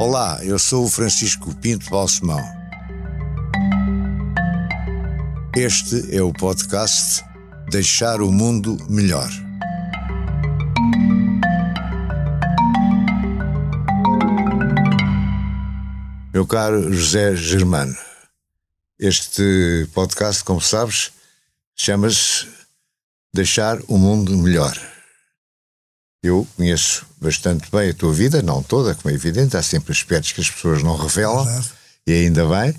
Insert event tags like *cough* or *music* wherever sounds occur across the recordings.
Olá, eu sou o Francisco Pinto Balsemão. Este é o podcast Deixar o Mundo Melhor. Meu caro José Germano, este podcast, como sabes, chama-se Deixar o Mundo Melhor. Eu conheço bastante bem a tua vida, não toda, como é evidente, há sempre aspectos que as pessoas não revelam, e ainda bem,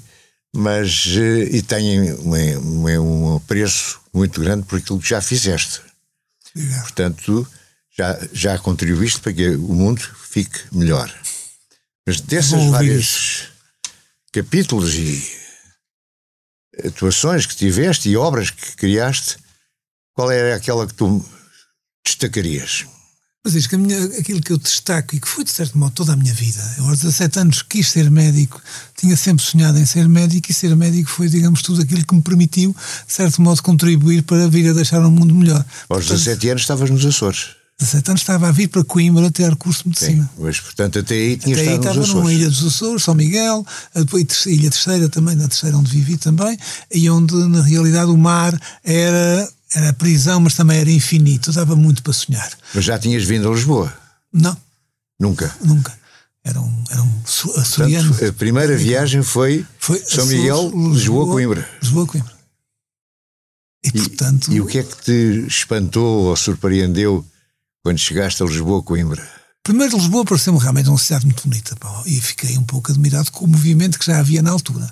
mas eh, e têm um, um, apreço muito grande por aquilo que já fizeste. Obrigado. Portanto, já, já contribuíste para que o mundo fique melhor. Mas dessas várias capítulos e atuações que tiveste e obras que criaste, qual era aquela que tu destacarias? Mas diz que minha, aquilo que eu destaco e que foi de certo modo toda a minha vida, eu aos 17 anos quis ser médico, tinha sempre sonhado em ser médico e ser médico foi, digamos, tudo aquilo que me permitiu, de certo modo, contribuir para vir a deixar um mundo melhor. Aos 17 anos estavas nos Açores. 17 anos estava a vir para Coimbra ter curso de medicina. Sim, mas portanto até aí tinha até estado aí estava numa ilha dos Açores, São Miguel, depois Ilha Terceira também, na Terceira onde vivi também, e onde na realidade o mar era era prisão, mas também era infinito. Dava muito para sonhar. Mas já tinhas vindo a Lisboa? Não. Nunca? Nunca. Era um, era um açoriano. Portanto, a primeira viagem foi, foi São Miguel, Lisboa, Lisboa, Coimbra. Lisboa, Coimbra. E, e, portanto... E o que é que te espantou ou surpreendeu quando chegaste a Lisboa, Coimbra? Primeiro, Lisboa pareceu-me realmente uma cidade muito bonita. Pá, e fiquei um pouco admirado com o movimento que já havia na altura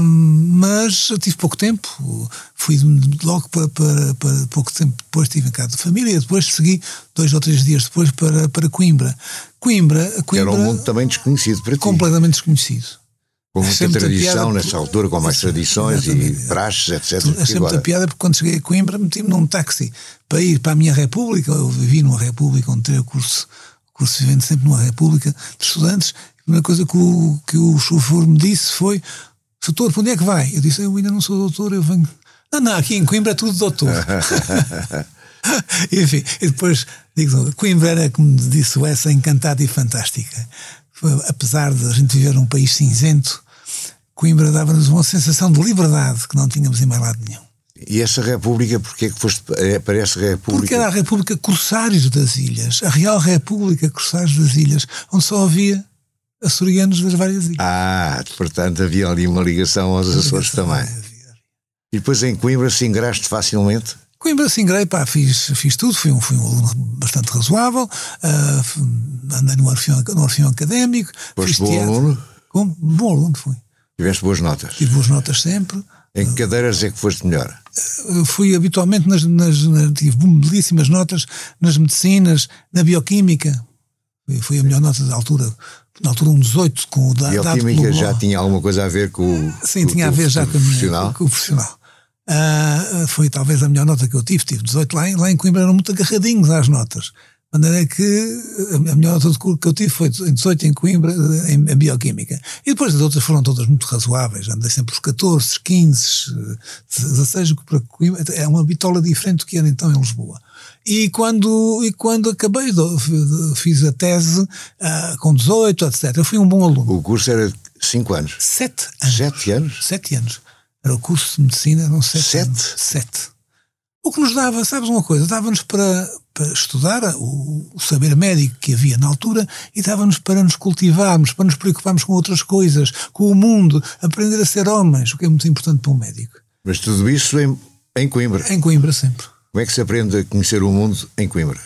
mas tive pouco tempo, fui logo para, para, para, pouco tempo depois estive em casa de família, depois segui dois ou três dias depois para, para Coimbra. Coimbra, Coimbra Era um mundo também desconhecido para ti. Completamente desconhecido. Com muita tradição nessa altura, com mais tradições e praxes, etc. Achei muita piada porque quando cheguei a Coimbra meti-me num táxi para ir para a minha república, eu vivi numa república onde tirei o curso, curso vivendo sempre numa república de estudantes, a primeira coisa que o, que o chofer me disse foi doutor, para onde é que vai? Eu disse, eu ainda não sou doutor, eu venho. Não, não, aqui em Coimbra é tudo doutor. *laughs* *laughs* Enfim, e depois digo, Coimbra era, como disse o essa, encantada e fantástica. Apesar de a gente viver num país cinzento, Coimbra dava-nos uma sensação de liberdade que não tínhamos em mais lado nenhum. E essa República, porquê é que foste para essa República? Porque era a República Corsários das Ilhas, a Real República Corsários das Ilhas, onde só havia açorianos das várias ilhas. Ah, portanto havia ali uma ligação aos Açores também. E depois em Coimbra se ingraste facilmente? Coimbra se ingrei, pá, fiz, fiz tudo, fui um, fui um aluno bastante razoável, uh, andei no orfeão, no orfeão académico. Foste bom teatro. aluno? Como? Bom aluno fui. Tiveste boas notas? Tive boas notas sempre. Em que cadeiras é que foste melhor? Uh, fui habitualmente nas, nas, nas, tive belíssimas notas nas medicinas, na bioquímica. Fui a melhor nota da altura na altura um 18 com o da, E a química já tinha alguma coisa a ver com o Sim, com, tinha a ver já com, profissional. com o profissional. Uh, foi talvez a melhor nota que eu tive, tive 18 lá em, lá em Coimbra eram muito agarradinhos às notas. De maneira que a melhor nota que eu tive foi em 18 em Coimbra, em, em Bioquímica. E depois as outras foram todas muito razoáveis. Andei sempre os 14, 15, 16, para Coimbra. É uma bitola diferente do que era então em Lisboa. E quando, e quando acabei, fiz a tese uh, com 18, etc. Eu fui um bom aluno. O curso era 5 anos? 7 anos. 7 anos? 7 anos. Era o curso de medicina, eram 7 Sete? 7. O que nos dava, sabes uma coisa, dava-nos para, para estudar o, o, saber médico que havia na altura e dava-nos para nos cultivarmos, para nos preocuparmos com outras coisas, com o mundo, aprender a ser homens, o que é muito importante para um médico. Mas tudo isso em, em Coimbra? Em Coimbra, sempre. Como é que se aprende a conhecer o mundo em Coimbra?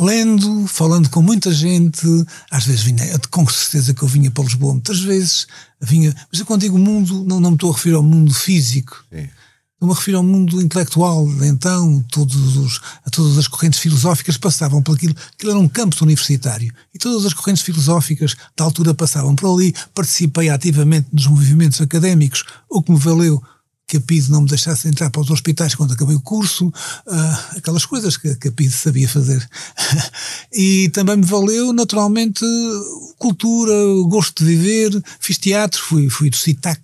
Lendo, falando com muita gente, às vezes vinha, com certeza que eu vinha para Lisboa, muitas vezes vinha, mas eu quando digo mundo, não, não me estou a referir ao mundo físico, Sim. eu me refiro ao mundo intelectual, então, todos os, todas as correntes filosóficas passavam por aquilo, aquilo era um campus universitário, e todas as correntes filosóficas da altura passavam por ali, participei ativamente nos movimentos académicos, o que me valeu que a PID não me deixasse entrar para os hospitais quando acabei o curso, uh, aquelas coisas que, que, a PID sabia fazer. *laughs* e também me valeu, naturalmente, cultura, gosto de viver, fiz teatro, fui, fui do CITAC,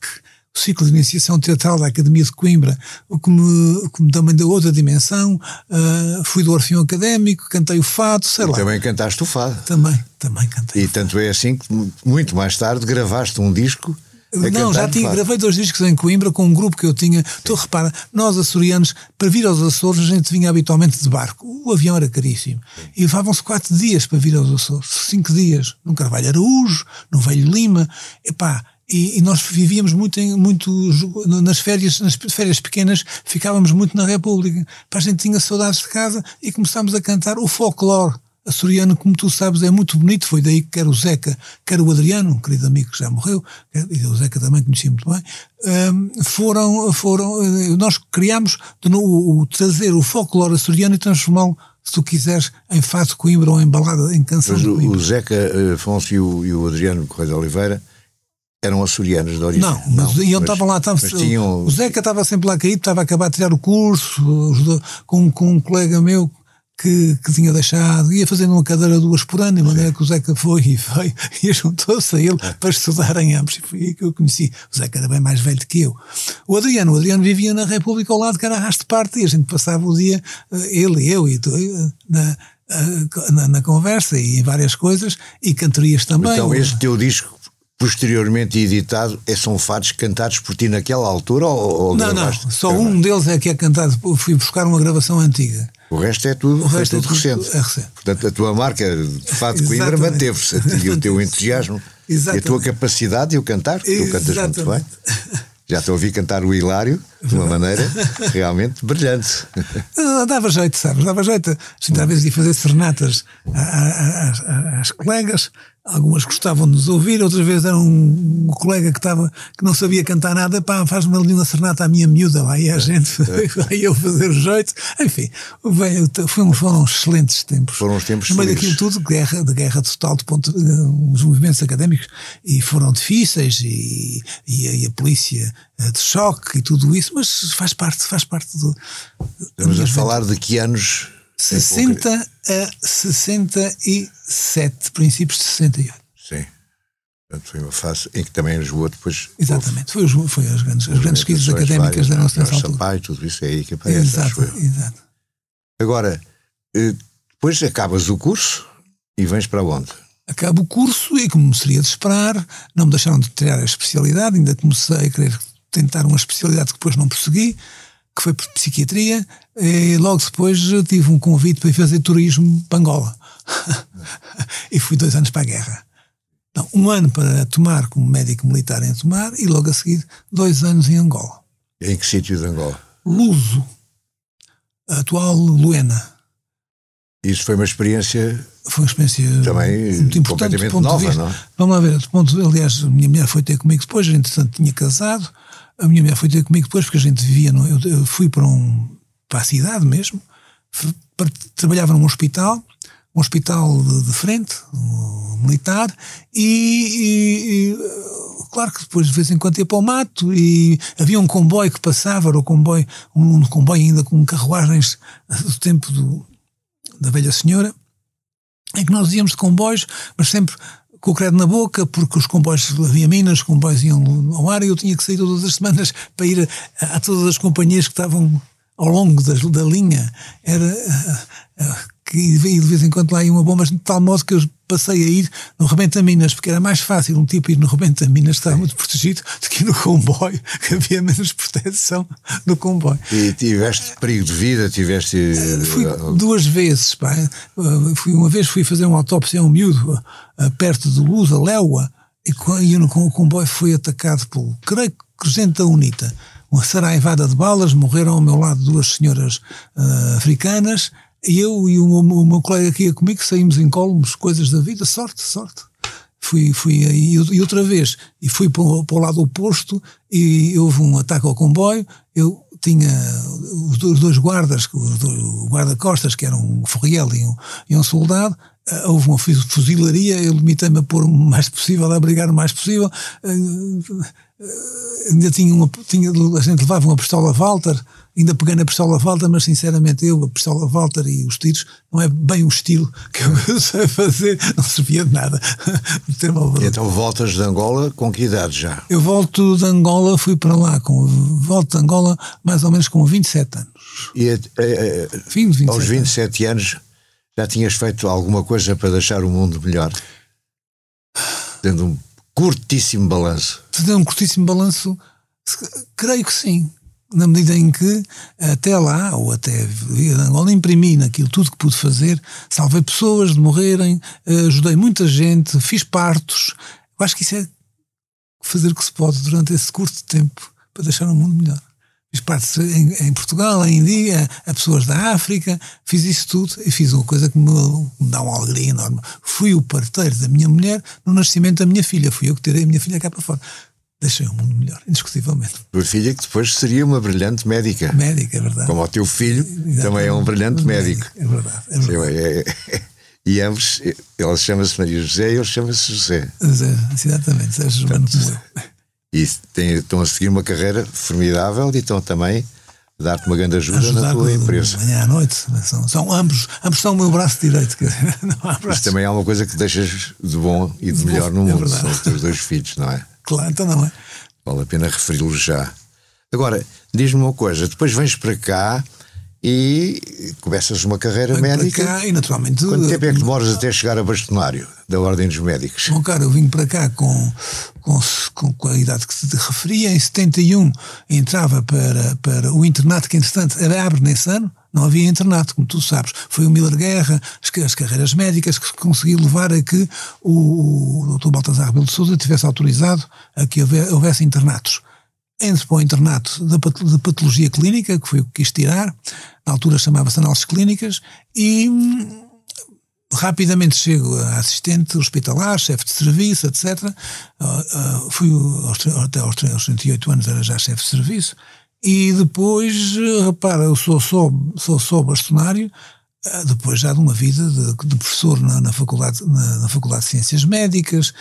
ciclo de iniciação teatral da Academia de Coimbra, o que me, que me também deu outra dimensão. Uh, fui do Orfeão Académico, cantei o fado, sei e lá. também cantaste o fado. Também, também cantei. E tanto é assim que muito mais tarde gravaste um disco não, já tinha, gravei dois discos em Coimbra com um grupo que eu tinha. Tu repara, nós açorianos, para vir aos Açores, a gente vinha habitualmente de barco. O avião era caríssimo. E levavam-se quatro dias para vir aos Açores. Cinco dias. No Carvalho Araújo, no Velho Lima. Epá, e, e, nós vivíamos muito, em, muito nas férias, nas férias pequenas, ficávamos muito na República. Para a gente tinha saudades de casa e começámos a cantar o folclore açoriano, como tu sabes, é muito bonito. Foi daí que quer o Zeca, quer o Adriano, um querido amigo que já morreu, e o Zeca também conhecia muito bem, um, foram, foram, eh, nós criámos o, trazer o folclore açoriano e transformá-lo se tu quiseres, em fado Coimbra ou em balada, em canção Mas de Coimbra. o Zeca eh, Afonso e o, e o Adriano Correia de Oliveira eram açorianos de origem. Não, mas não, iam estavam lá. Estavam, tinham... O Zeca estava sempre lá caído, estava a acabar de tirar o curso com, com um colega meu que, que tinha deixado, ia fazendo uma cadeira duas por ano, de maneira que o Zeca foi e veio e juntou-se a ele para estudar em ambos. E foi aí que eu conheci. O Zeca era bem mais velho que eu. O Adriano, o Adriano vivia na República ao lado que era arrasto parte e a gente passava o dia, eh, ele e eu, e tu, eh, na, eh, na, na, conversa e em várias coisas e cantorias também. Então, este teu disco posteriormente editado, é, são fados cantados por ti naquela altura ou, ou Não, não, só um deles é que é cantado, fui buscar uma gravação antiga. O resto é tudo, o resto é tudo, recente. É recente. Portanto, a tua marca de fado de *laughs* Coimbra manteve-se e o teu *laughs* entusiasmo Exatamente. e a tua capacidade de o cantar, tu cantas muito bem. Já a ouvir cantar o Hilário de uma maneira realmente brilhante. Dava jeito, sabes? Dava jeito. Às vezes ia fazer serenatas às, às colegas Algumas gostavam de nos ouvir, outras vezes era um, um colega que estava que não sabia cantar nada, pá, faz-me ali uma serenata à minha miúda, lá e a gente *laughs* vai eu fazer o jeito. Enfim, veio, foram, foram excelentes tempos. Foram os tempos No meio daquilo tudo, guerra, de guerra total, de ponto, os movimentos académicos, e foram difíceis, e, e, a, e a polícia eh, de choque e tudo isso, mas faz parte, faz parte do. Estamos a falar de que anos 60 a 67, princípios de 68. Sim. Portanto, foi uma fase em que também Lisboa depois. Exatamente, foi, foi as grandes, as grandes crises académicas da nossa altura. Sampaio, tudo isso é aí que aparece. Exato, exato. Agora, eh, depois acabas o curso e vens para onde? Acabo o curso e, como seria de esperar, não me deixaram de tirar a especialidade, ainda comecei a querer tentar uma especialidade que depois não persegui que foi por psiquiatria, e logo depois tive um convite para ir fazer turismo para Angola. *laughs* e fui dois anos para a guerra. Não, um ano para tomar como médico militar em Tomar e logo a seguir dois anos em Angola. Em que sítio de Angola? Luso, a atual Luena. Isso foi uma experiência. Foi uma experiência também muito importante. Completamente nova, não é? Vamos lá ver, ponto, aliás, a minha mulher foi ter comigo depois, entretanto, tinha casado a minha mulher foi ter comigo depois, porque a gente vivia. No, eu, eu, fui para, um, para a cidade mesmo, para, trabalhava num hospital, um hospital de, de frente, um, militar, e, e, e, claro que depois de vez em quando ia para o mato e havia um comboio que passava, era o comboio, um comboio ainda com carruagens do tempo do, da velha senhora, em que nós íamos de comboios, mas sempre com o credo na boca, porque os comboios, havia minas, os comboios iam ao ar e eu tinha que sair todas as semanas para ir a, a todas as companhias que estavam ao longo das, da linha. Era. Uh, uh, que de vez em quando lá ia uma bomba, de tal modo que eu passei a ir no Rebenta Minas, porque era mais fácil um tipo ir no Rebenta Minas, estava muito protegido, do que no comboio, que havia menos proteção no comboio. E tiveste perigo de vida? Tiveste. Uh, fui duas vezes, pá. Uh, fui, uma vez fui fazer uma autópsia a um miúdo, uh, perto de Luz, a Léua, e, e no, o comboio foi atacado pelo, creio que, Crescente da Unita. Uma saraivada de balas, morreram ao meu lado duas senhoras africanas eu e o, o, meu colega que ia comigo saímos em colmos, coisas da vida, sorte, sorte. Fui, fui aí e outra vez, e fui para o, para o lado oposto e houve um ataque ao comboio, eu tinha os dois guardas, o guarda-costas, que eram um ferriel e um, e um soldado, eh, houve uma fuzilaria, eu limitei-me a pôr o mais possível, a abrigar o mais possível, eh, Uh, ainda tinha uma. Tinha, a gente levava uma pistola Walter ainda peguei na pistola Walter, mas sinceramente eu, a pistola Walter e os tiros, não é bem o estilo que eu *laughs* sei fazer, não servia de nada. *laughs* então voltas de Angola com que idade já? Eu volto de Angola, fui para lá, com, volto de Angola mais ou menos com 27 anos. E a, a, Fim de 27 aos 27 anos. anos já tinhas feito alguma coisa para deixar o mundo melhor? Tendo um curtíssimo balanço. Tendo um curtíssimo balanço, creio que sim na medida em que até lá, ou até Angola, imprimi naquilo tudo que pude fazer, salvei pessoas de morrerem, ajudei muita gente, fiz partos. Eu acho que isso é fazer o que se pode durante esse curto tempo para deixar o mundo melhor. Fiz partos em, em Portugal, em Índia, a pessoas da África, fiz isso tudo e fiz uma coisa que me, me dá uma alegria enorme. Fui o parteiro da minha mulher no nascimento da minha filha, fui eu que tirei a minha filha cá para fora deixei o mundo melhor, indiscutivelmente. Tua filha que depois seria uma brilhante médica. Médica, é verdade. Como o teu filho Exatamente. também é um brilhante médico. É verdade. É verdade. É, é, e ambos, ela chama-se Maria José e ele chama-se José. José, exatamente, Sérgio Germano como eu. E tem, estão a seguir uma carreira formidável e estão também a dar-te uma grande ajuda Ajudar na tua empresa. Manhã à noite, são, são ambos, ambos são o meu braço direito. *laughs* Não há braço. Isso também é uma coisa que deixas de bom e de, de melhor bom, no é mundo, são os teus dois filhos, não é? Claro, então não é. Vale a pena referi-lo já. Agora, diz-me uma coisa: depois vens para cá e começas uma carreira Venho médica. Para cá e naturalmente. Quanto tempo é que demoras até chegar a bastonário da Ordem dos Médicos? Bom, cara, eu vim para cá com, com, com, a idade que te referia. Em 71 entrava para, para o internato, que entretanto era abre nesse ano. Não havia internato, como tu sabes. Foi o Miller Guerra, as, as carreiras médicas, que conseguiu levar a que o, Dr. Baltazar Rebelo de Souza tivesse autorizado a que houvesse internatos. Entre para o internato de patologia clínica, que foi o que quis tirar, na altura chamava-se análises clínicas, e hum, rapidamente chego a assistente hospitalar, chefe de serviço, etc. Uh, uh, fui aos, até aos 38 anos, era já chefe de serviço. E depois, repara, eu sou só, sou só bastonário, ah, depois já de uma vida de, de professor na, na faculdade, na, na, Faculdade de Ciências Médicas,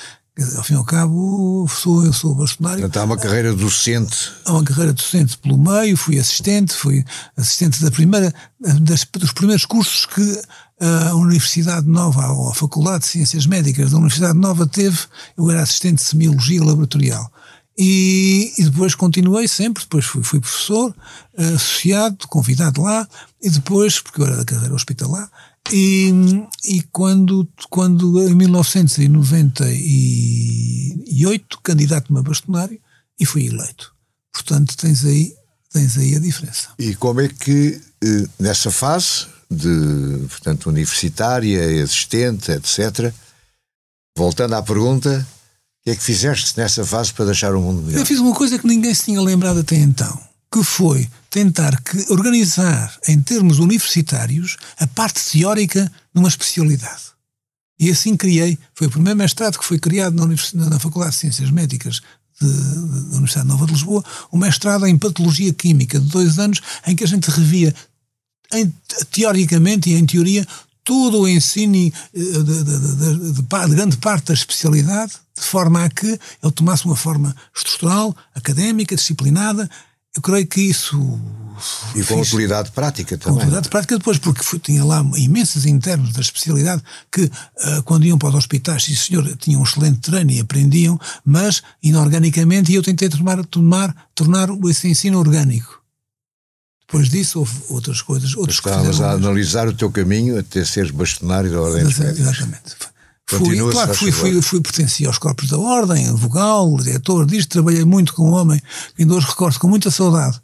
ao fim e ao cabo, sou, eu sou bastonário. Portanto, há uma carreira docente. Há uma carreira docente pelo meio, fui assistente, fui assistente da primeira, das, dos primeiros cursos que a Universidade Nova, ou a Faculdade de Ciências Médicas da Universidade Nova teve, eu era assistente de semiologia laboratorial. E, e, depois continuei sempre, depois fui, fui professor, uh, associado, convidado lá, e depois, porque eu era da carreira hospitalar, e, e quando, quando em 1998 candidato-me a bastonário e fui eleito. Portanto, tens aí, tens aí a diferença. E como é que, eh, nessa fase de, portanto, universitária, assistente, etc., voltando à pergunta, o que é que fizeste nessa fase para deixar o mundo melhor? Eu fiz uma coisa que ninguém se tinha lembrado até então, que foi tentar que organizar, em termos universitários, a parte teórica numa especialidade. E assim criei, foi o primeiro mestrado que foi criado na, na Faculdade de Ciências Médicas de, da Universidade Nova de Lisboa, um mestrado em Patologia Química de dois anos, em que a gente revia, em, teoricamente e em teoria, todo o ensino eh, de, de, de, de, grande parte da especialidade, de forma a que ele tomasse uma forma estrutural, académica, disciplinada. Eu creio que isso. E com utilidade prática também. Com utilidade prática depois, porque foi, tinha lá imensos internos da especialidade que, uh, quando iam para os hospitais, sim senhor, tinham um excelente treino e aprendiam, mas inorganicamente, e eu tentei tomar, tomar, tornar esse ensino orgânico. Depois disso houve outras coisas. Outros Estavas a analisar o teu caminho até seres bastonário da Ordem dos Médicos. Exatamente. Fui, claro, fui, fui, fui, pertencia aos corpos da Ordem, vogal, diretor disto, trabalhei muito com um homem que ainda hoje recordo com muita saudade,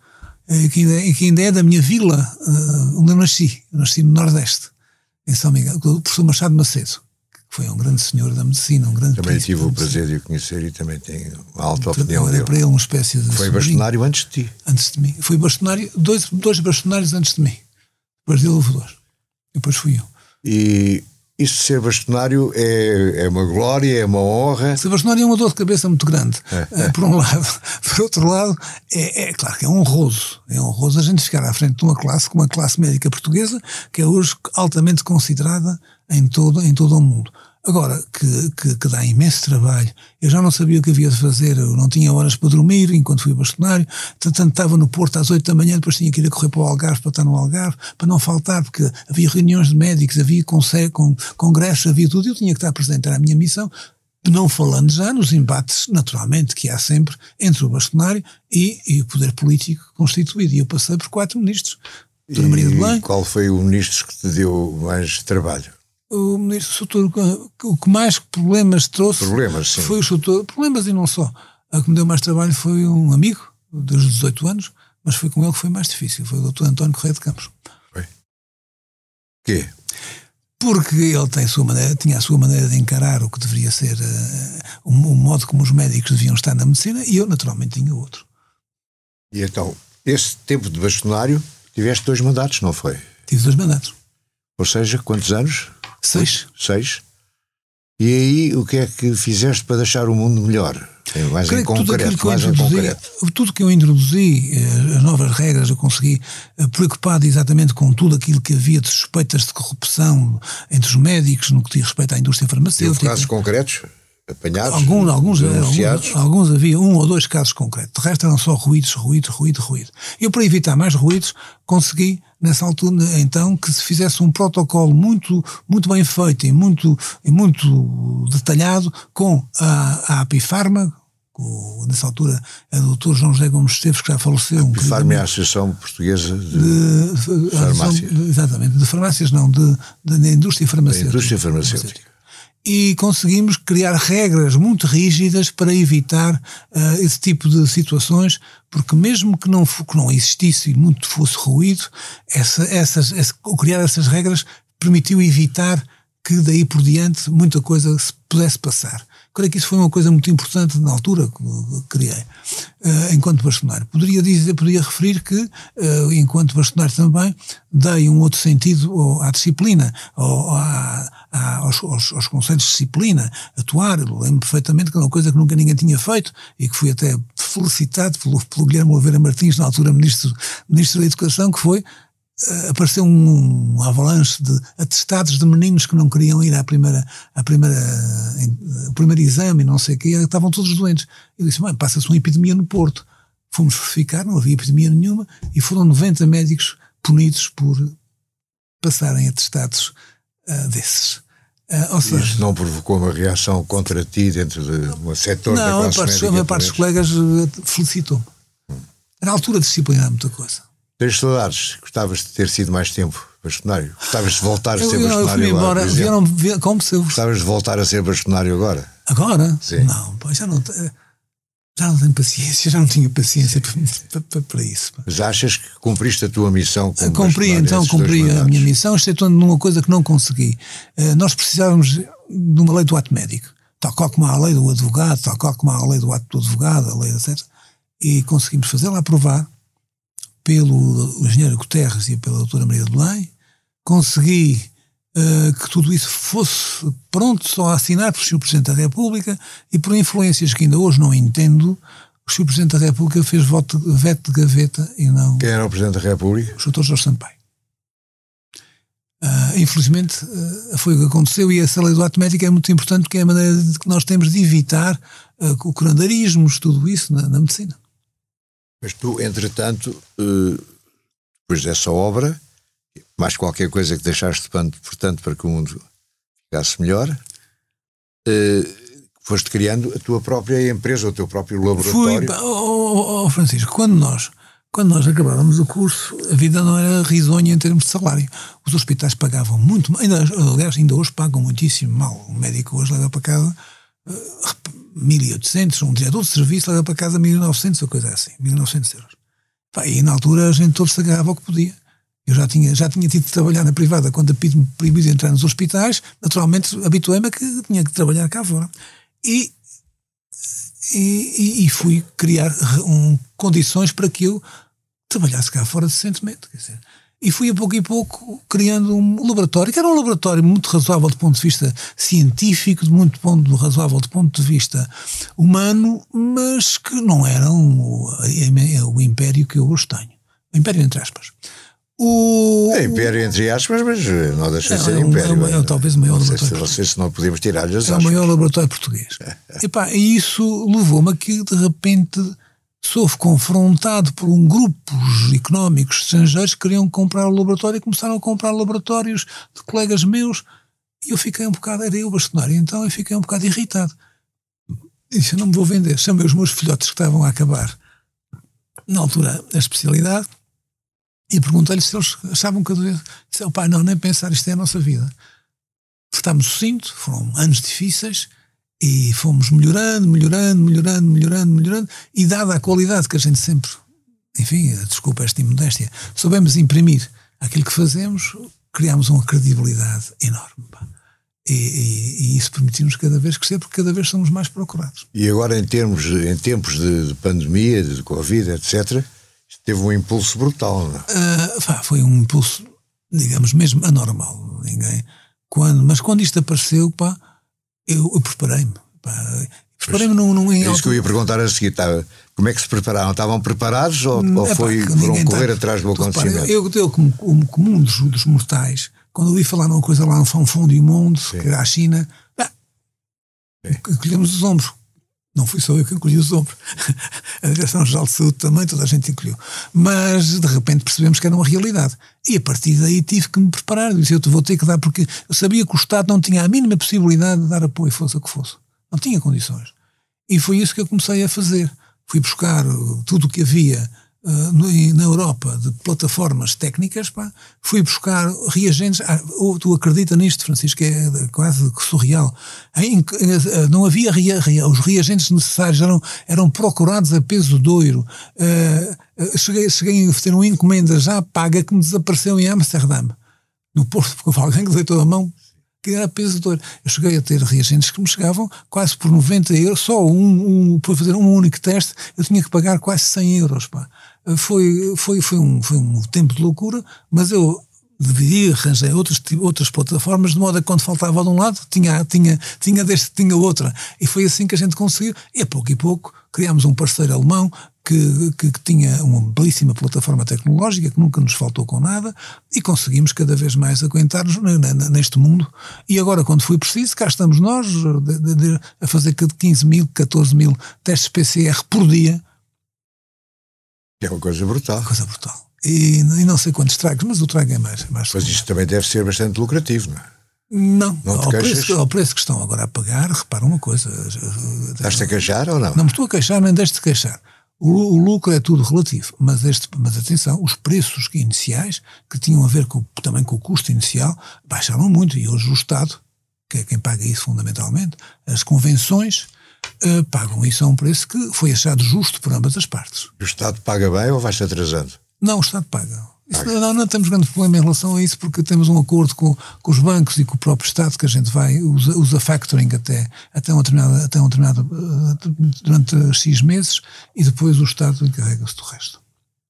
eh, que ainda, que ainda é da minha vila, eh, onde eu nasci. Eu nasci no Nordeste, em São Miguel, o professor Machado Macedo foi um grande senhor da medicina, um grande Também tive o prazer de o conhecer e também tenho uma alta opinião dele. para ele uma espécie de. Foi bastonário antes de ti. Antes de mim. Fui bastonário, dois, dois bastonários antes de mim. Depois dele houve dois. Depois fui eu. E isso ser bastonário é, é uma glória, é uma honra. Ser bastonário é uma dor de cabeça muito grande, é. Eh, por um lado. *laughs* Por outro lado, é, é, claro que é honroso. É honroso a gente ficar à frente de uma classe como a classe médica portuguesa, que é hoje altamente considerada em todo, em todo o mundo. Agora, que, que, que, dá imenso trabalho. Eu já não sabia o que havia de fazer, eu não tinha horas para dormir enquanto fui bastonário. Portanto, estava no Porto às 8 da manhã, depois tinha que ir a correr para o Algarve para estar no Algarve, para não faltar, porque havia reuniões de médicos, havia congressos, havia tudo. Eu tinha que estar presente, era a minha missão. Não falando já nos embates, naturalmente, que há sempre entre o bastonário e, e o poder político constituído. E eu passei por quatro ministros. E Maria de Belém. qual foi o ministro que te deu mais trabalho? O ministro Soutor, o que mais problemas trouxe problemas, sim. foi o Soutor, problemas e não só. A que me deu mais trabalho foi um amigo, dos 18 anos, mas foi com ele que foi mais difícil, foi o doutor António Correia de Campos. Foi. Quê? Porque ele tem a sua maneira, tinha a sua maneira de encarar o que deveria ser uh, o, o, modo como os médicos deviam estar na medicina e eu naturalmente tinha outro. E então, esse tempo de bastonário, tiveste dois mandatos, não foi? Tive dois mandatos. Ou seja, quantos anos? Seis. Seis. E aí, o que é que fizeste para deixar o mundo melhor? Mais em concreto, tudo mais em concreto. Tudo que eu introduzi, eh, as novas regras, eu consegui, eh, preocupado exatamente com tudo aquilo que havia de suspeitas de corrupção entre os médicos, no que diz respeito à indústria farmacêutica. Casos concretos? apanhados? Alguns, alguns, alguns, alguns, havia um ou dois casos concretos. De resto eram só ruídos, ruídos, ruído, ruído. Eu, para evitar mais ruídos, consegui, nessa altura, então, que se fizesse um protocolo muito, muito bem feito e muito, e muito detalhado com a, a Apifarma, o, nessa altura é o Dr. João José Gomes Esteves, que já faleceu. A Apifarma é a Associação Portuguesa de, de, de Farmácia. exatamente, de farmácias não, de, de, de indústria farmacêutica. Da indústria farmacêutica e conseguimos criar regras muito rígidas para evitar uh, esse tipo de situações, porque mesmo que não, que não existisse e muito fosse ruído, essa, essas, essa, criar essas regras permitiu evitar que daí por diante muita coisa se pudesse passar. Creio que isso foi uma coisa muito importante na altura que criei, uh, enquanto bastonário. Poderia dizer, poderia referir que, uh, enquanto bastonário também, dei um outro sentido à disciplina, ao, à, à, aos, aos, aos, conselhos de disciplina, atuar. Lembro perfeitamente que era uma coisa que nunca ninguém tinha feito e que fui até felicitado pelo, pelo Guilherme Oliveira Martins, na altura ministro, ministro da Educação, que foi apareceu um, um, avalanche de atestados de meninos que não queriam ir à primeira, à primeira, uh, primeiro exame não sei o quê, estavam todos doentes. Eu disse, mãe, passa-se uma epidemia no Porto. Fomos verificar, não havia epidemia nenhuma e foram 90 médicos punidos por passarem atestados uh, desses. Uh, seja, Isso não provocou uma reação contra ti dentro de um setor não, da classe? Não, a parte dos colegas felicitou-me. Hum. Na altura disciplinar muita coisa. Tens saudades? Gostavas de ter sido mais tempo bastonário? Gostavas de voltar a ser eu, bastonário eu agora? Embora, vieram, vieram, como se eu... Gostavas de voltar a ser bastonário agora? Agora? Sim. Não, pô, já não, já não tenho paciência, já não tinha paciência para, para, para, isso. Mas achas que cumpriste a tua missão? Como cumpri, então, cumpri a minha missão, excetuando numa coisa que não consegui. Uh, nós precisávamos de uma lei do ato médico, tal qual como há a lei do advogado, tal qual como há a lei do ato do advogado, a lei etc. E conseguimos fazê-la aprovar pelo engenheiro Guterres e pela doutora Maria de Belém, consegui uh, que tudo isso fosse pronto só a assinar por Sr. Presidente da República e por influências que ainda hoje não entendo, o Sr. Presidente da República fez voto, veto de gaveta e não... Quem era o Presidente da República? O Dr. Jorge Sampaio. Uh, infelizmente uh, foi o que aconteceu e essa lei do ato médico é muito importante porque é a maneira de que nós temos de evitar uh, o curandarismos, tudo isso na, na medicina. Mas tu, entretanto, eh, depois dessa obra, mais qualquer coisa que deixaste, portanto, para que o mundo ficasse melhor, eh, foste criando a tua própria empresa, o teu próprio laboratório. Fui, oh, oh, Francisco, quando nós, quando nós acabávamos o curso, a vida não era risonha em termos de salário. Os hospitais pagavam muito, ainda, aliás, ainda hoje pagam muitíssimo mal. O médico hoje leva para casa uh, 1.800, um diretor de serviço leva para casa 1.900 ou coisa assim, 1.900 euros. Pá, e na altura a gente todo se agarrava ao que podia. Eu já tinha, já tinha tido de trabalhar na privada quando me proibido entrar nos hospitais, naturalmente habituei-me a que tinha que trabalhar cá fora. E, e, e fui criar um, condições para que eu trabalhasse cá fora decentemente. Quer dizer, e fui a pouco e pouco criando um laboratório, que era um laboratório muito razoável do ponto de vista científico, de muito ponto, razoável do ponto de vista humano, mas que não era um, o, o império que eu hoje tenho. O império entre aspas. O, é império, entre aspas, mas não deixa de ser é um, império. É, é, talvez o maior não laboratório. Não sei se não podemos tirar-lhe as É o maior laboratório português. *laughs* e, pá, e isso levou-me a que, de repente, sou confrontado por um económicos estrangeiros que queriam comprar o laboratório e começaram a comprar laboratórios de colegas meus. E eu fiquei um bocado, era eu bastonário, então eu fiquei um bocado irritado. Disse: Eu não me vou vender. Chamei os meus filhotes que estavam a acabar, na altura, a especialidade e perguntei-lhes se eles achavam que eu devia. Disse, pai, não, nem pensar, isto é a nossa vida. Estamos cinto, foram anos difíceis e fomos melhorando, melhorando, melhorando, melhorando, melhorando. E dada a qualidade que a gente sempre, enfim, desculpa esta imodéstia, soubemos imprimir aquilo que fazemos, criámos uma credibilidade enorme. E, e, e, isso permitiu-nos cada vez crescer, porque cada vez somos mais procurados. E agora, em, termos, em tempos de, de pandemia, de Covid, etc., teve um impulso brutal, não é? Uh, foi um impulso, digamos, mesmo anormal. Ninguém. Quando, mas quando isto apareceu, pá, eu, eu preparei-me. Preparei-me num, num É isso que eu ia perguntar a seguir. Tá, como é que se prepararam? Estavam preparados ou, ou foi, foram correr tá, atrás do acontecimento? Repara, eu, eu, como, como comum dos, dos mortais, quando ouvi falar numa coisa lá no fundo do mundo, Sim. que era a China, bah, colhemos os ombros. Não fui só eu que encolhi os ombros. *laughs* A Direção-Geral de Saúde também, toda a gente encolheu. Mas, de repente, percebemos que era uma realidade. E, a partir daí, tive que me preparar. Eu disse, eu vou ter que dar, porque eu sabia que o Estado não tinha a mínima possibilidade de dar apoio, fosse o que fosse. Não tinha condições. E foi isso que eu comecei a fazer. Fui buscar tudo o que havia uh, na Europa de plataformas técnicas, pá, fui buscar reagentes. Ah, tu acredita nisto, Francisco, é quase surreal. Em, uh, não havia rea, os reagentes necessários, eram, eram procurados a peso de ouro. Uh, cheguei, cheguei a ter uma encomenda já paga que me desapareceu em Amsterdã, no Porto, porque alguém que deitou a mão que era ouro. Eu cheguei a ter reagentes que me chegavam quase por 90 euros, só um, um, para fazer um único teste, eu tinha que pagar quase 100 euros. Pá foi, foi, foi, um, foi um tempo de loucura, mas eu devia arranjar outras, outras plataformas, de modo a que quando faltava de um lado, tinha, tinha, tinha deste, tinha outra. E foi assim que a gente conseguiu. E a pouco e pouco criámos um parceiro alemão que, que, que, tinha uma belíssima plataforma tecnológica, que nunca nos faltou com nada, e conseguimos cada vez mais aguentar-nos neste mundo. E agora, quando foi preciso, cá estamos nós de, de, de, a fazer 15 mil, 14 mil testes PCR por dia, é uma coisa brutal. Coisa brutal. E, e não sei quantos tragos, mas o trago é mais. Mais mas isto também deve ser bastante lucrativo, não é? Não, não ao, preço, ao, preço, que estão agora a pagar, repara uma coisa. Estás-te a queixar ou não? Não me estou a queixar, nem deixe de queixar. O, o, lucro é tudo relativo, mas, este, mas atenção, os preços iniciais, que tinham a ver com, também com o custo inicial, baixaram muito e hoje o Estado, que é quem paga isso fundamentalmente, as convenções uh, pagam isso a um preço que foi achado justo por ambas as partes. O Estado paga bem ou vai-se atrasando? Não, o Estado paga. Isso, não, não, temos grande problema em relação a isso porque temos um acordo com, com os bancos e com o próprio Estado que a gente vai, usa, usa factoring até, até, uma determinada, até um determinado, uh, durante X meses e depois o Estado encarrega-se do resto.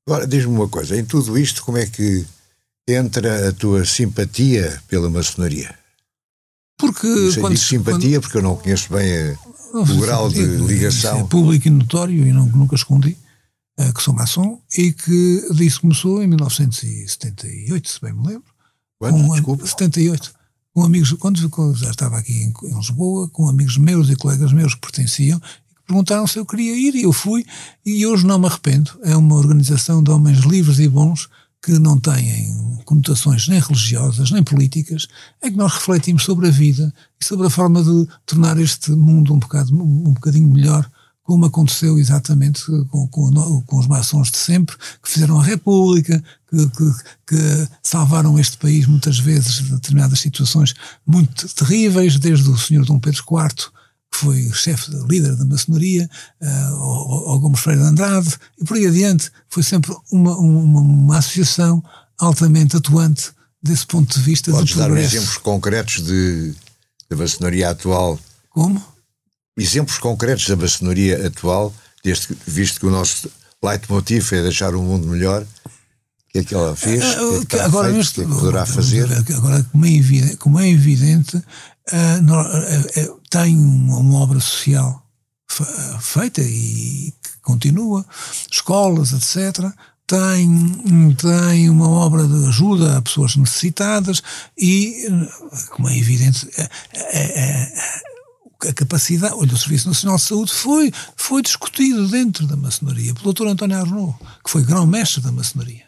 Agora, diz-me uma coisa, em tudo isto como é que entra a tua simpatia pela maçonaria? Porque... quando, digo simpatia quando... porque eu não conheço bem a o grau de ligação. É público e notório, e não, nunca escondi, que sou maçom, e que disso começou em 1978, se bem me lembro. Quando? Desculpa. 78. Com amigos, quando, já estava aqui em, em, Lisboa, com amigos meus e colegas meus que pertenciam, perguntaram se eu queria ir e eu fui, e hoje não me arrependo. É uma organização de homens livres e bons que não têm conotações nem religiosas nem políticas, é que nós refletimos sobre a vida e sobre a forma de tornar este mundo um, bocado, um bocadinho melhor, como aconteceu exatamente com, com, com os maçons de sempre, que fizeram a República, que, que, que, salvaram este país muitas vezes de determinadas situações muito terríveis, desde o senhor Dom Pedro IV que foi chefe, líder da maçonaria, uh, o Gomes Freire de Andrade, e por aí adiante, foi sempre uma, uma, uma associação altamente atuante desse ponto de vista Podes de dar exemplos concretos de, da maçonaria atual? Como? Exemplos concretos da maçonaria atual, desde, visto que o nosso leitmotiv é deixar o mundo melhor, o que é que ela fez? Uh, que é que agora, feito, que é que poderá fazer? Agora, como é evidente, como é evidente uh, tem uma obra social feita e que continua, escolas, etc., tem, tem uma obra de ajuda a pessoas necessitadas e, como é evidente, a, a, capacidade, olha, o Serviço Nacional de Saúde foi, foi discutido dentro da maçonaria pelo Dr. António Arnaud, que foi grão-mestre da maçonaria.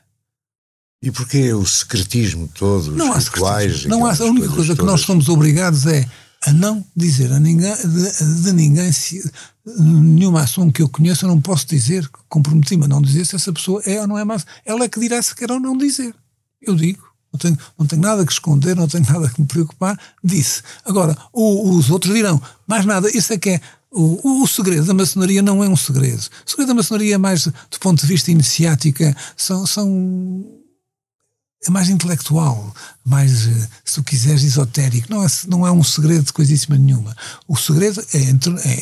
E porquê o secretismo todo, não os rituais? Não há, a única coisa que nós somos obrigados é a não dizer a ninguém, de, de ninguém, se, nenhuma ação que eu conheça, eu não posso dizer, comprometi-me a não dizer se essa pessoa é ou não é mais. Ela é que dirá se quer ou não dizer. Eu digo, não tenho, não tenho nada que esconder, não tenho *laughs* nada que me preocupar, disse. Agora, o, os outros dirão, mais nada, isso é que é. O, o, segredo da maçonaria não é um segredo. O segredo da maçonaria é mais do ponto de vista iniciático, são, são é mais intelectual, mais, eh, se tu quiseres, esotérico. Não é, não é um segredo de coisíssima nenhuma. O segredo é,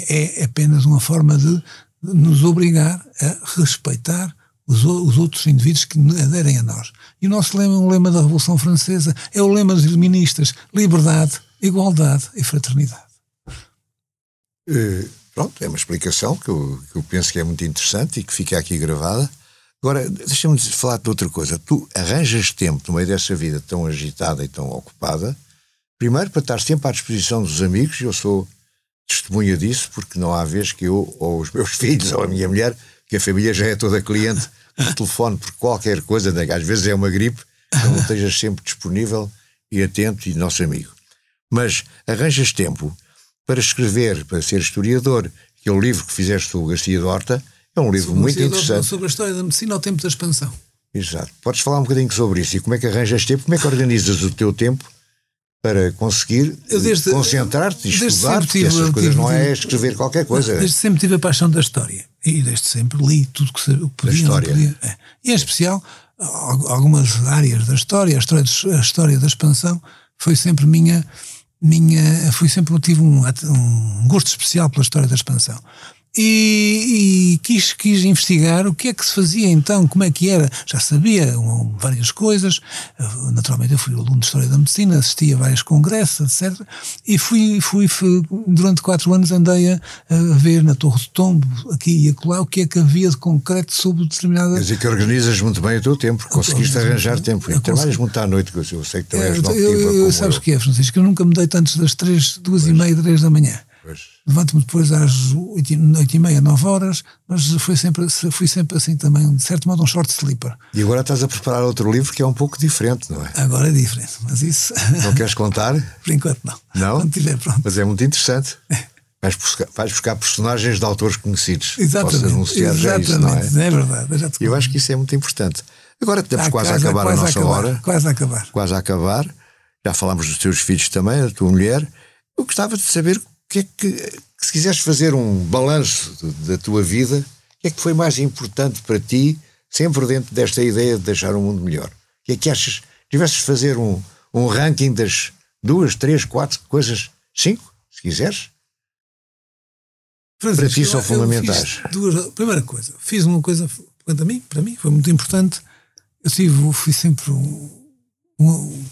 é, é apenas uma forma de nos obrigar a respeitar os, os, outros indivíduos que aderem a nós. E o nosso lema é um lema da Revolução Francesa, é o lema dos iluministas: liberdade, igualdade e fraternidade. Uh, pronto, é uma explicação que eu, que eu penso que é muito interessante e que fica aqui gravada. Agora, deixa-me falar de outra coisa. Tu arranjas tempo no meio dessa vida tão agitada e tão ocupada, primeiro para estar sempre à disposição dos amigos, e eu sou testemunha disso, porque não há vez que eu, ou os meus *laughs* filhos, ou a minha mulher, que a família já é toda cliente *laughs* do telefone por qualquer coisa, né? às vezes é uma gripe, então estejas sempre disponível e atento e nosso amigo. Mas arranjas tempo para escrever, para ser historiador, que é o livro que fizeste o Garcia Dorta, é um livro muito interessante. Sobre a história da medicina ao tempo da expansão. Exato. Podes falar um bocadinho sobre isso e como é que arranjas tempo, como é que organizas o teu tempo para conseguir concentrar-te e estudar, porque tive, essas coisas tive, não é escrever qualquer coisa. Desde sempre tive a paixão da história e desde sempre li tudo que podia. Da história. Podia, é. E em especial algumas áreas da história, a história, a história da expansão foi sempre minha minha fui sempre tive um, um gosto especial pela história da expansão e, e, quis, quis investigar o que é que se fazia então, como é que era. Já sabia um, várias coisas, naturalmente eu fui aluno de História da Medicina, assisti a vários congressos, etc. E fui, fui, fui durante quatro anos andei a, a, ver na Torre do Tombo, aqui e acolá, o que é que havia de concreto sobre determinada... Quer dizer que organizas muito bem o teu tempo, conseguiste arranjar tempo. E trabalhas muito à noite, que eu sei que também és noctívago. Eu, eu, sabes o que é, Francisco, eu nunca me deito antes das três, duas pois. e meia, três da manhã. Levanto-me depois às oito e meia, nove horas, mas foi sempre, fui sempre assim também, de certo modo, um short sleeper. E agora estás a preparar outro livro que é um pouco diferente, não é? Agora é diferente, mas isso. *laughs* Não queres contar? Por enquanto não. Não? Quando estiver pronto. Mas é muito interessante. Vais buscar, vais buscar personagens de autores conhecidos. Exatamente. Anunciar Exatamente. já isso, não é? É verdade. Eu, eu acho que isso é muito importante. Agora estamos quase, quase, a acabar quase a nossa a acabar, hora. Quase a acabar. Quase a acabar. Já falámos dos teus filhos também, da tua mulher. Eu gostava de saber que é que se quiseres fazer um balanço da tua vida, o que é que foi mais importante para ti, sempre dentro desta ideia de deixar o mundo melhor? O que é que achas? Tivesses de fazer um, um ranking das duas, três, quatro coisas, cinco, se quiseres? Francisco, para ti são fundamentais. Duas, primeira coisa, fiz uma coisa para mim, para mim foi muito importante. Eu tive, fui sempre um, um,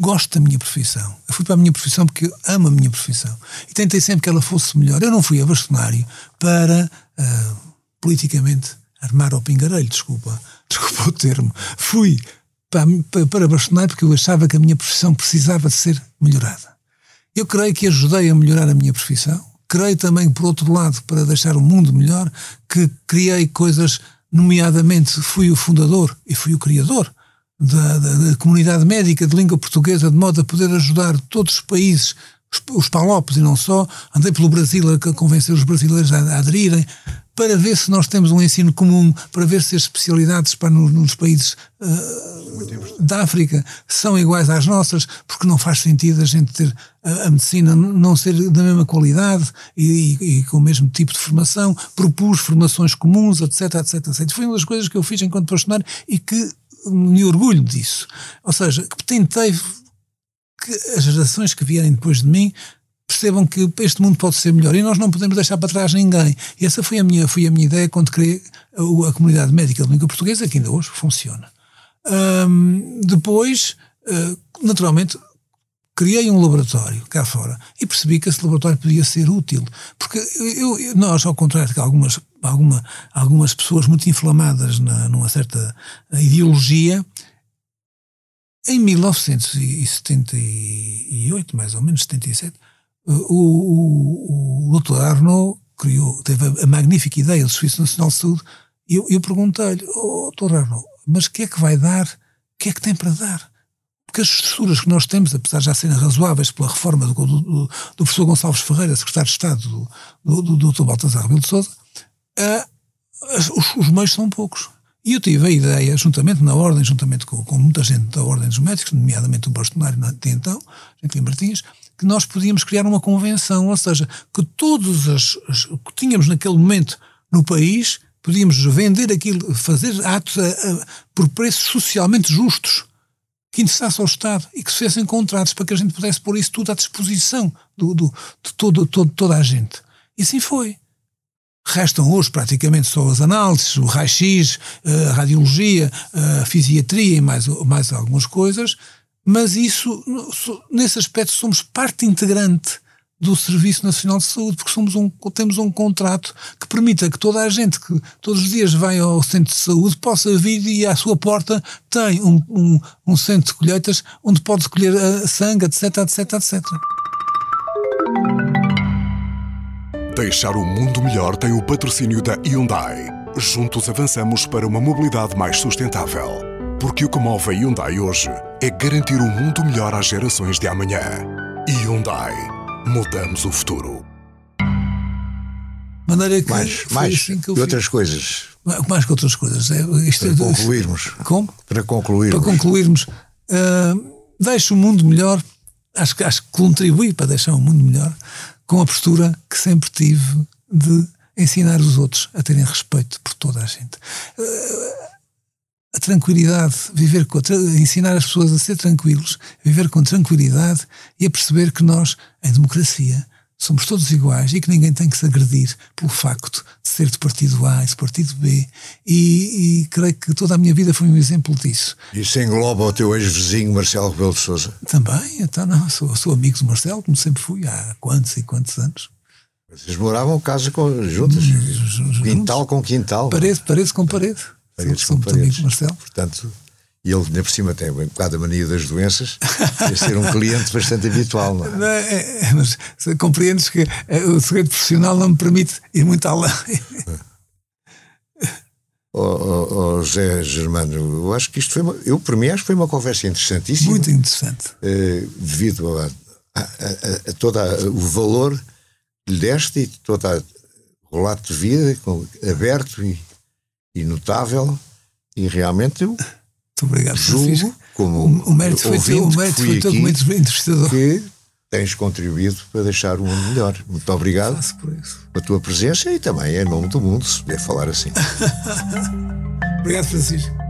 gosto da minha profissão. Eu fui para a minha profissão porque amo a minha profissão. E tentei sempre que ela fosse melhor. Eu não fui a bastonário para, uh, politicamente, armar ao pingarelho, desculpa, *laughs* desculpa o termo. Fui para, para, para bastonário porque eu achava que a minha profissão precisava de ser melhorada. Eu creio que ajudei a melhorar a minha profissão. Creio também, por outro lado, para deixar o mundo melhor, que criei coisas, nomeadamente fui o fundador e fui o criador da, da, da, comunidade médica de língua portuguesa, de modo a poder ajudar todos os países, os, os palopes e não só. Andei pelo Brasil a convencer os brasileiros a, a, aderirem, para ver se nós temos um ensino comum, para ver se as especialidades para nos, nos países uh, da África são iguais às nossas, porque não faz sentido a gente ter a, a medicina não ser da mesma qualidade e, e, e, com o mesmo tipo de formação. Propus formações comuns, etc, etc, etc. Foi uma das coisas que eu fiz enquanto funcionário e que me orgulho disso. Ou seja, que tentei que as gerações que vierem depois de mim percebam que este mundo pode ser melhor e nós não podemos deixar para trás ninguém. E essa foi a minha, foi a minha ideia quando criei a, a comunidade médica de língua portuguesa, que ainda hoje funciona. Um, depois, uh, naturalmente, criei um laboratório cá fora e percebi que esse laboratório podia ser útil. Porque eu, nós, ao contrário de algumas alguma, algumas pessoas muito inflamadas na, numa certa ideologia. Em 1978, mais ou menos, 77, o, o, o Dr. Arnaud criou, teve a, magnífica ideia do Serviço Nacional de Saúde. E eu, eu perguntei-lhe, oh, Dr. Arnaud, mas o que é que vai dar? O que é que tem para dar? Porque as estruturas que nós temos, apesar de já serem razoáveis pela reforma do, do, do, do professor Gonçalves Ferreira, secretário de Estado do, do, do Dr. Baltasar Rebelo de Sousa, os, os meios são poucos. E eu tive a ideia, juntamente na Ordem, juntamente com, com muita gente da Ordem dos Médicos, nomeadamente o bastonário de então, Jean Martins, que nós podíamos criar uma convenção, ou seja, que todos as, que tínhamos naquele momento no país, podíamos vender aquilo, fazer atos a, a, por preços socialmente justos que interessasse ao Estado e que se fossem contratos para que a gente pudesse pôr isso tudo à disposição do, do, de todo, todo, toda a gente. E assim foi. Restam hoje praticamente só as análises, o raio-x, a radiologia, a fisiatria e mais, mais algumas coisas, mas isso, nesse aspecto, somos parte integrante do Serviço Nacional de Saúde, porque somos um, temos um contrato que permita que toda a gente que todos os dias vai ao centro de saúde possa vir e à sua porta tem um, um, um centro de colheitas onde pode escolher a sangue, etc, etc, etc. Deixar o mundo melhor tem o patrocínio da Hyundai. Juntos avançamos para uma mobilidade mais sustentável. Porque o que move a Hyundai hoje é garantir um mundo melhor às gerações de amanhã. Hyundai. Mudamos o futuro. Maneira que mais, mais assim que e outras coisas. Mais que outras coisas. É, isto, para é concluirmos. Como? Para concluirmos. Para concluirmos. Uh, deixo o mundo melhor. Acho, acho que contribui para deixar o mundo melhor com a postura que sempre tive de ensinar os outros a terem respeito por toda a gente. A tranquilidade, viver com ensinar as pessoas a ser tranquilos, viver com tranquilidade e a perceber que nós, em democracia, somos todos iguais e que ninguém tem que se agredir pelo facto de ser de partido A e de partido B. E, e, creio que toda a minha vida foi um exemplo disso. Isso engloba o teu ex-vizinho Marcelo Rebelo de Souza? Também, então não, sou, sou amigo do Marcelo, como sempre fui, há quantos e quantos anos. Vocês moravam casa com, juntas? Juntos, quintal com quintal? Parede, parede com parede. Paredes sou, com paredes. Marcelo. Portanto, e ele, ainda por cima, tem um bocado a mania das doenças, de ser um cliente bastante habitual, não é? Não, é, é mas compreendes que é, o segredo profissional não me permite ir muito além. *laughs* Oh, oh, oh, José Germano, eu acho que isto foi uma, eu para mim acho que foi uma conversa interessantíssima. Muito interessante. Eh, devido a, a, a, a todo o valor que lhe deste e todo o relato de vida aberto e, e notável e realmente eu muito obrigado, Julgo. Como o, o mérito foi teu, o mérito foi teu como entrevistador. Que tens contribuído para deixar o mundo melhor. Muito obrigado Faço por isso. pela tua presença e também em nome do mundo, se puder falar assim. *laughs* obrigado, Francisco.